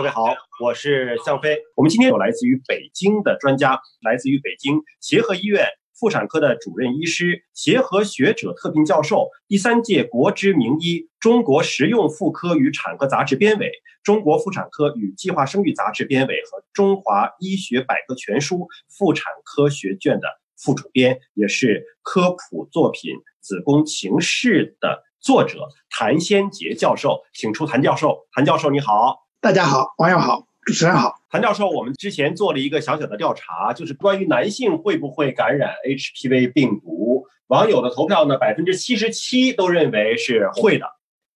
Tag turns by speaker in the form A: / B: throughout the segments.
A: 各位好，我是向飞。我们今天有来自于北京的专家，来自于北京协和医院妇产科的主任医师、协和学者特聘教授、第三届国之名医、中国实用妇科与产科杂志编委、中国妇产科与计划生育杂志编委和中华医学百科全书妇产科学卷的副主编，也是科普作品《子宫情事》的作者谭先杰教授，请出谭教授。谭教授，你好。
B: 大家好，网友好，主持人好，
A: 谭教授，我们之前做了一个小小的调查，就是关于男性会不会感染 HPV 病毒，网友的投票呢，百分之七十七都认为是会的。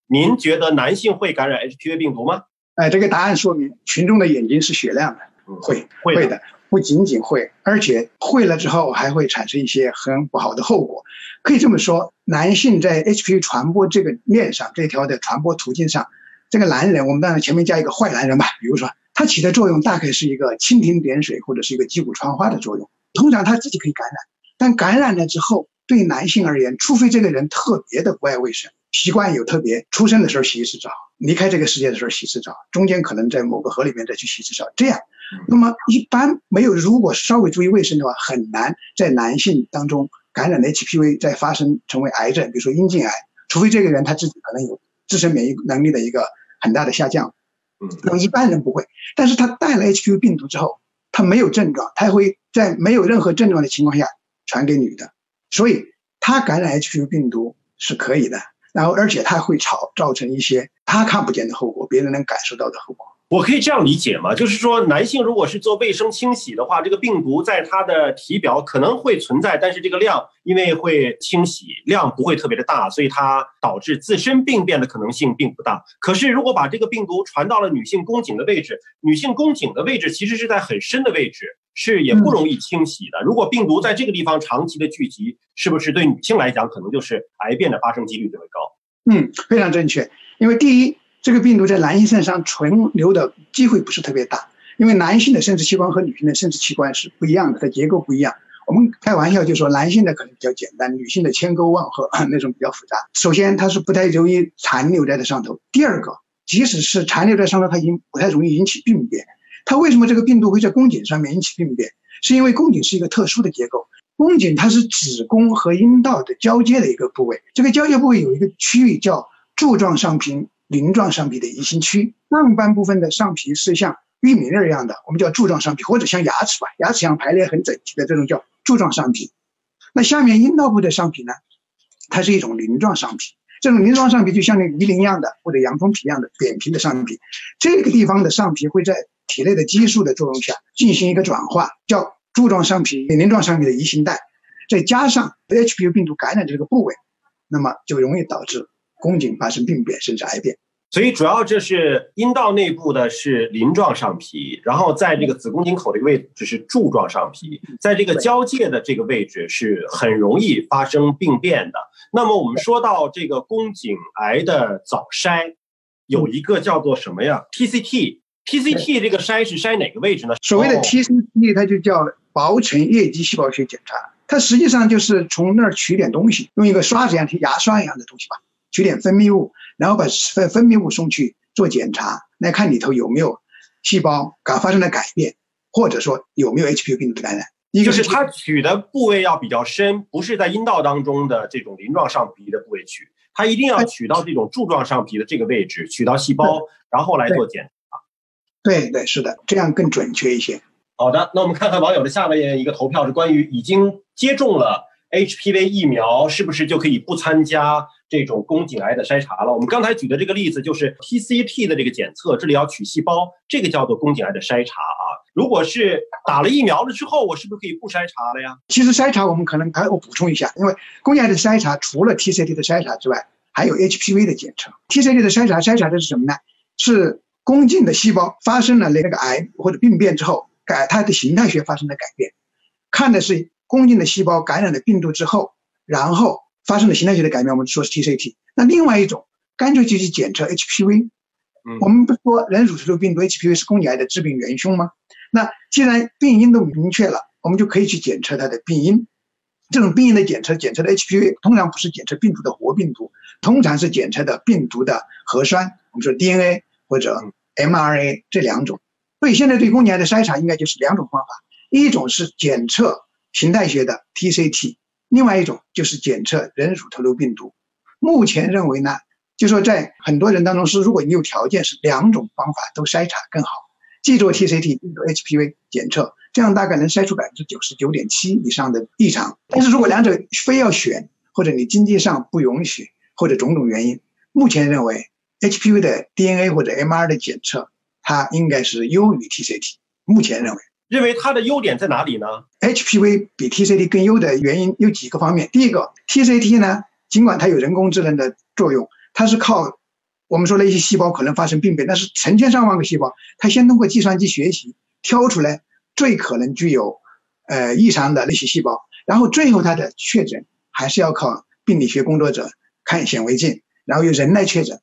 A: 您觉得男性会感染 HPV 病毒吗？
B: 哎，这个答案说明群众的眼睛是雪亮的，会会的，不仅仅会，而且会了之后还会产生一些很不好的后果。可以这么说，男性在 HPV 传播这个链上，这条的传播途径上。这个男人，我们当然前面加一个坏男人吧。比如说，他起的作用大概是一个蜻蜓点水或者是一个击鼓传花的作用。通常他自己可以感染，但感染了之后，对男性而言，除非这个人特别的不爱卫生，习惯有特别出生的时候洗一次澡，离开这个世界的时候洗一次澡，中间可能在某个河里面再去洗一次澡，这样，那么一般没有，如果稍微注意卫生的话，很难在男性当中感染 HPV 再发生成为癌症，比如说阴茎癌，除非这个人他自己可能有自身免疫能力的一个。很大的下降，嗯，那么一般人不会，但是他带了 HPV 病毒之后，他没有症状，他会在没有任何症状的情况下传给女的，所以他感染 HPV 病毒是可以的，然后而且他会造造成一些他看不见的后果，别人能感受到的后果。
A: 我可以这样理解吗？就是说，男性如果是做卫生清洗的话，这个病毒在他的体表可能会存在，但是这个量因为会清洗，量不会特别的大，所以它导致自身病变的可能性并不大。可是如果把这个病毒传到了女性宫颈的位置，女性宫颈的位置其实是在很深的位置，是也不容易清洗的。如果病毒在这个地方长期的聚集，是不是对女性来讲，可能就是癌变的发生几率就会高？
B: 嗯，非常正确。因为第一。这个病毒在男性身上存留的机会不是特别大，因为男性的生殖器官和女性的生殖器官是不一样的，它结构不一样。我们开玩笑就说，男性的可能比较简单，女性的千沟万壑那种比较复杂。首先，它是不太容易残留在这上头；第二个，即使是残留在上头，它已经不太容易引起病变。它为什么这个病毒会在宫颈上面引起病变？是因为宫颈是一个特殊的结构，宫颈它是子宫和阴道的交接的一个部位，这个交接部位有一个区域叫柱状上皮。鳞状上皮的移行区，上半部分的上皮是像玉米粒一样的，我们叫柱状上皮，或者像牙齿吧，牙齿样排列很整齐的这种叫柱状上皮。那下面阴道部的上皮呢，它是一种鳞状上皮，这种鳞状上皮就像那鱼鳞一样的，或者洋葱皮一样的扁平的上皮。这个地方的上皮会在体内的激素的作用下进行一个转化，叫柱状上皮、鳞状上皮的移行带，再加上 HPV 病毒感染的这个部位，那么就容易导致。宫颈发生病变甚至癌变，
A: 所以主要这是阴道内部的是鳞状上皮，然后在这个子宫颈口这个位置是柱状上皮，在这个交界的这个位置是很容易发生病变的。那么我们说到这个宫颈癌的早筛，有一个叫做什么呀？TCT，TCT 这个筛是筛哪个位置呢？
B: 所谓的 TCT 它就叫薄层液基细胞学检查，它实际上就是从那儿取点东西，用一个刷子一样、牙刷一样的东西吧。取点分泌物，然后把分分泌物送去做检查，来看里头有没有细胞感发生了改变，或者说有没有 HPV 病毒的感染。
A: 一个是它取的部位要比较深，不是在阴道当中的这种鳞状上皮的部位取，它一定要取到这种柱状上皮的这个位置，取到细胞，然后来做检查。
B: 对对，是的，这样更准确一些。
A: 好的，那我们看看网友的下面一个投票是关于已经接种了 HPV 疫苗是不是就可以不参加。这种宫颈癌的筛查了。我们刚才举的这个例子就是 TCT 的这个检测，这里要取细胞，这个叫做宫颈癌的筛查啊。如果是打了疫苗了之后，我是不是可以不筛查了呀？
B: 其实筛查我们可能还我补充一下，因为宫颈癌的筛查除了 TCT 的筛查之外，还有 HPV 的检测。TCT 的筛查筛查的是什么呢？是宫颈的细胞发生了那个癌或者病变之后，改它的形态学发生了改变，看的是宫颈的细胞感染了病毒之后，然后。发生了形态学的改变，我们说是 TCT。那另外一种，干脆就去检测 HPV。我们不是说人乳头瘤病毒 HPV 是宫颈癌的致病元凶吗？那既然病因都明确了，我们就可以去检测它的病因。这种病因的检测，检测的 HPV 通常不是检测病毒的活病毒，通常是检测的病毒的核酸，我们说 DNA 或者 mRNA 这两种。所以现在对宫颈癌的筛查应该就是两种方法，一种是检测形态学的 TCT，另外一种就是检测人乳头瘤病毒。目前认为呢，就说在很多人当中是，如果你有条件，是两种方法都筛查更好，既做 TCT，又做 HPV 检测，这样大概能筛出百分之九十九点七以上的异常。但是如果两者非要选，或者你经济上不允许，或者种种原因，目前认为 HPV 的 DNA 或者 MR 的检测，它应该是优于 TCT。目前认为，
A: 认为它的优点在哪里呢
B: ？HPV 比 TCT 更优的原因有几个方面。第一个，TCT 呢，尽管它有人工智能的作用，它是靠我们说的一些细胞可能发生病变，但是成千上万个细胞，它先通过计算机学习挑出来最可能具有呃异常的那些细胞，然后最后它的确诊还是要靠病理学工作者看显微镜，然后由人来确诊。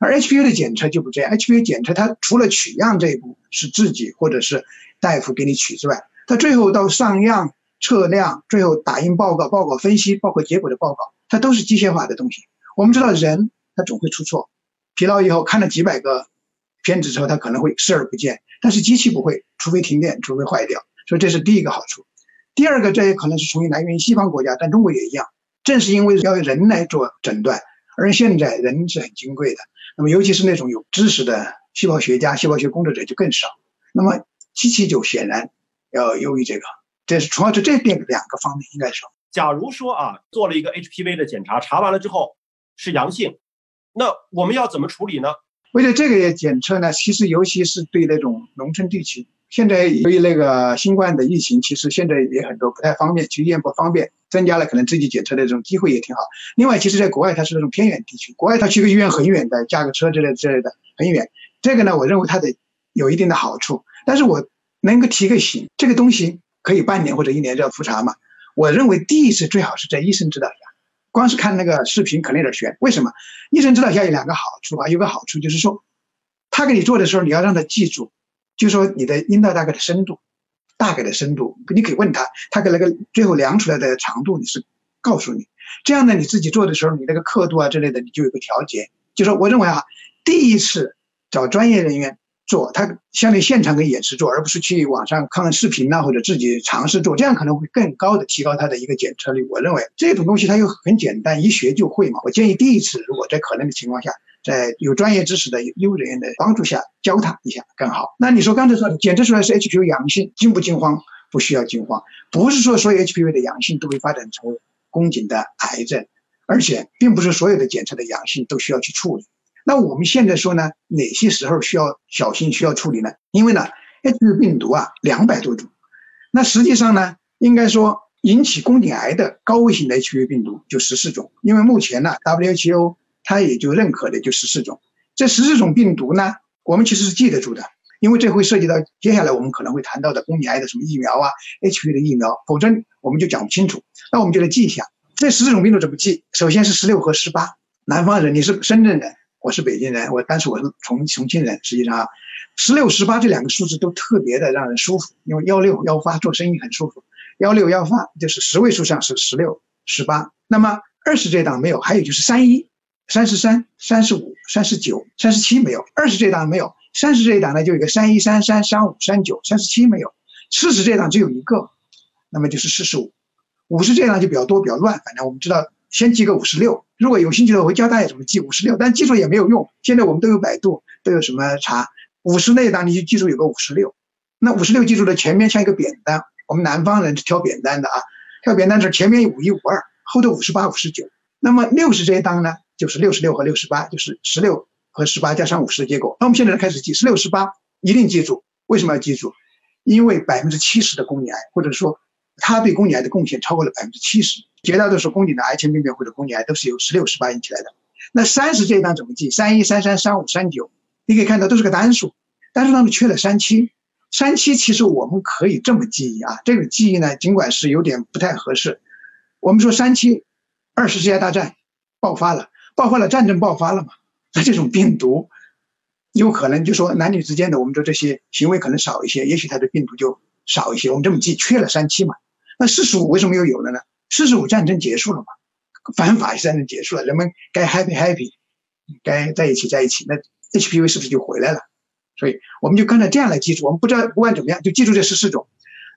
B: 而 HPV 的检测就不这样，HPV 检测它除了取样这一步是自己或者是大夫给你取之外，它最后到上样、测量、最后打印报告、报告分析、包括结果的报告，它都是机械化的东西。我们知道人他总会出错，疲劳以后看了几百个片子之后，他可能会视而不见，但是机器不会，除非停电，除非坏掉。所以这是第一个好处。第二个，这也可能是从来源于西方国家，但中国也一样。正是因为要人来做诊断，而现在人是很金贵的。那么，尤其是那种有知识的细胞学家、细胞学工作者就更少。那么，机器就显然要优于这个。这是主要是这边两个方面应该说。
A: 假如说啊，做了一个 HPV 的检查，查完了之后是阳性，那我们要怎么处理呢？
B: 为了这个检测呢，其实尤其是对那种农村地区，现在由于那个新冠的疫情，其实现在也很多不太方便，去医院不方便。增加了可能自己检测的这种机会也挺好。另外，其实在国外它是那种偏远地区，国外它去个医院很远的，驾个车之类之类的很远。这个呢，我认为它的有一定的好处。但是我能够提个醒，这个东西可以半年或者一年就要复查嘛？我认为第一次最好是在医生指导下，光是看那个视频可能有点悬。为什么？医生指导下有两个好处啊，有个好处就是说，他给你做的时候，你要让他记住，就是说你的阴道大概的深度。大概的深度，你可以问他，他给那个最后量出来的长度，你是告诉你。这样呢，你自己做的时候，你那个刻度啊之类的，你就有个调节。就说我认为啊，第一次找专业人员做，他相对现场跟演示做，而不是去网上看看视频呐，或者自己尝试做，这样可能会更高的提高他的一个检测率。我认为这种东西它又很简单，一学就会嘛。我建议第一次如果在可能的情况下。在有专业知识的医务人员的帮助下，教他一下更好。那你说刚才说检测出来是 HPV 阳性，惊不惊慌？不需要惊慌。不是说所有 HPV 的阳性都会发展成宫颈的癌症，而且并不是所有的检测的阳性都需要去处理。那我们现在说呢，哪些时候需要小心需要处理呢？因为呢，HPV 病毒啊，两百多种。那实际上呢，应该说引起宫颈癌的高危型的 HPV 病毒就十四种。因为目前呢，WHO 它也就认可的就十四种，这十四种病毒呢，我们其实是记得住的，因为这会涉及到接下来我们可能会谈到的宫颈癌的什么疫苗啊，HPV 的疫苗，否则我们就讲不清楚。那我们就来记一下，这十四种病毒怎么记？首先是十六和十八，南方人，你是深圳人，我是北京人，我但是我是重重庆人，实际上啊，十六、十八这两个数字都特别的让人舒服，因为幺六幺八做生意很舒服，幺六幺八就是十位数上是十六、十八，那么二十这档没有，还有就是三一。三十三、三十五、三十九、三十七没有，二十这档没有，三十这档呢就有个三一、三三、三五、三九、三十七没有，四十这档只有一个，那么就是四十五，五十这档就比较多比较乱，反正我们知道先记个五十六，如果有兴趣的我会教大家怎么记五十六，但记住也没有用，现在我们都有百度，都有什么查，五十那一档你就记住有个五十六，那五十六记住的前面像一个扁担，我们南方人是挑扁担的啊，挑扁担是前面有五一五二，后头五十八五十九，那么六十这一档呢？就是六十六和六十八，就是十六和十八加上五十的结果。那我们现在开始记十六、十八，一定记住。为什么要记住？因为百分之七十的宫颈癌，或者说它对宫颈癌的贡献超过了百分之七十。绝大多数宫颈的癌前病变或者宫颈癌都是由十六、十八引起来的。那三十这一档怎么记？三一、三三、三五、三九，你可以看到都是个单数，单数当中缺了三七。三七其实我们可以这么记忆啊，这个记忆呢，尽管是有点不太合适。我们说三七，二十世界大战爆发了。爆发了，战争爆发了嘛？那这种病毒有可能就说男女之间的，我们说这些行为可能少一些，也许它的病毒就少一些。我们这么记，缺了三七嘛？那四十五为什么又有了呢？四十五战争结束了嘛？反法西战争结束了，人们该 happy happy，该在一起在一起，那 HPV 是不是就回来了？所以我们就跟着这样来记住。我们不知道不管怎么样，就记住这十四种。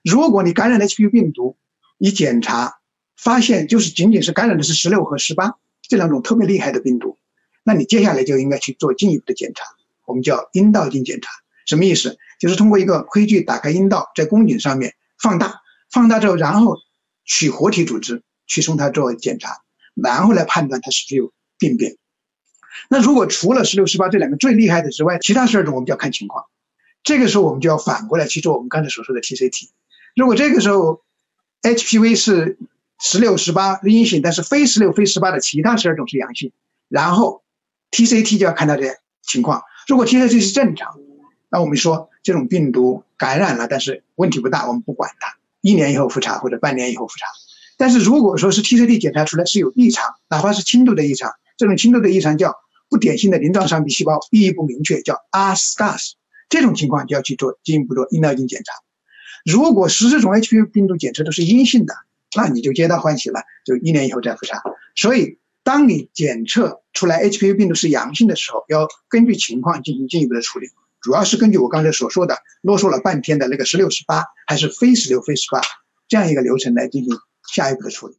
B: 如果你感染了 HPV 病毒，你检查发现就是仅仅是感染的是十六和十八这两种特别厉害的病毒，那你接下来就应该去做进一步的检查，我们叫阴道镜检查。什么意思？就是通过一个窥距打开阴道，在宫颈上面放大，放大之后，然后取活体组织去送它做检查，然后来判断它是不是有病变。那如果除了十六、十八这两个最厉害的之外，其他十二种我们就要看情况。这个时候我们就要反过来去做我们刚才所说的 TCT。如果这个时候 HPV 是十六、十八阴性，但是非十六、非十八的其他十二种是阳性，然后 TCT 就要看它的情况。如果 TCT 是正常，那我们说这种病毒感染了，但是问题不大，我们不管它，一年以后复查或者半年以后复查。但是如果说是 TCT 检查出来是有异常，哪怕是轻度的异常，这种轻度的异常叫不典型的鳞状上皮细胞意义不明确，叫 ASCAS，这种情况就要去做进一步做阴道镜检查。如果十四种 HPV 病毒检测都是阴性的，那你就皆大欢喜了，就一年以后再复查。所以，当你检测出来 HPV 病毒是阳性的时候，要根据情况进行进一步的处理。主要是根据我刚才所说的啰嗦了半天的那个十六十八还是非十六非十八这样一个流程来进行下一步的处理。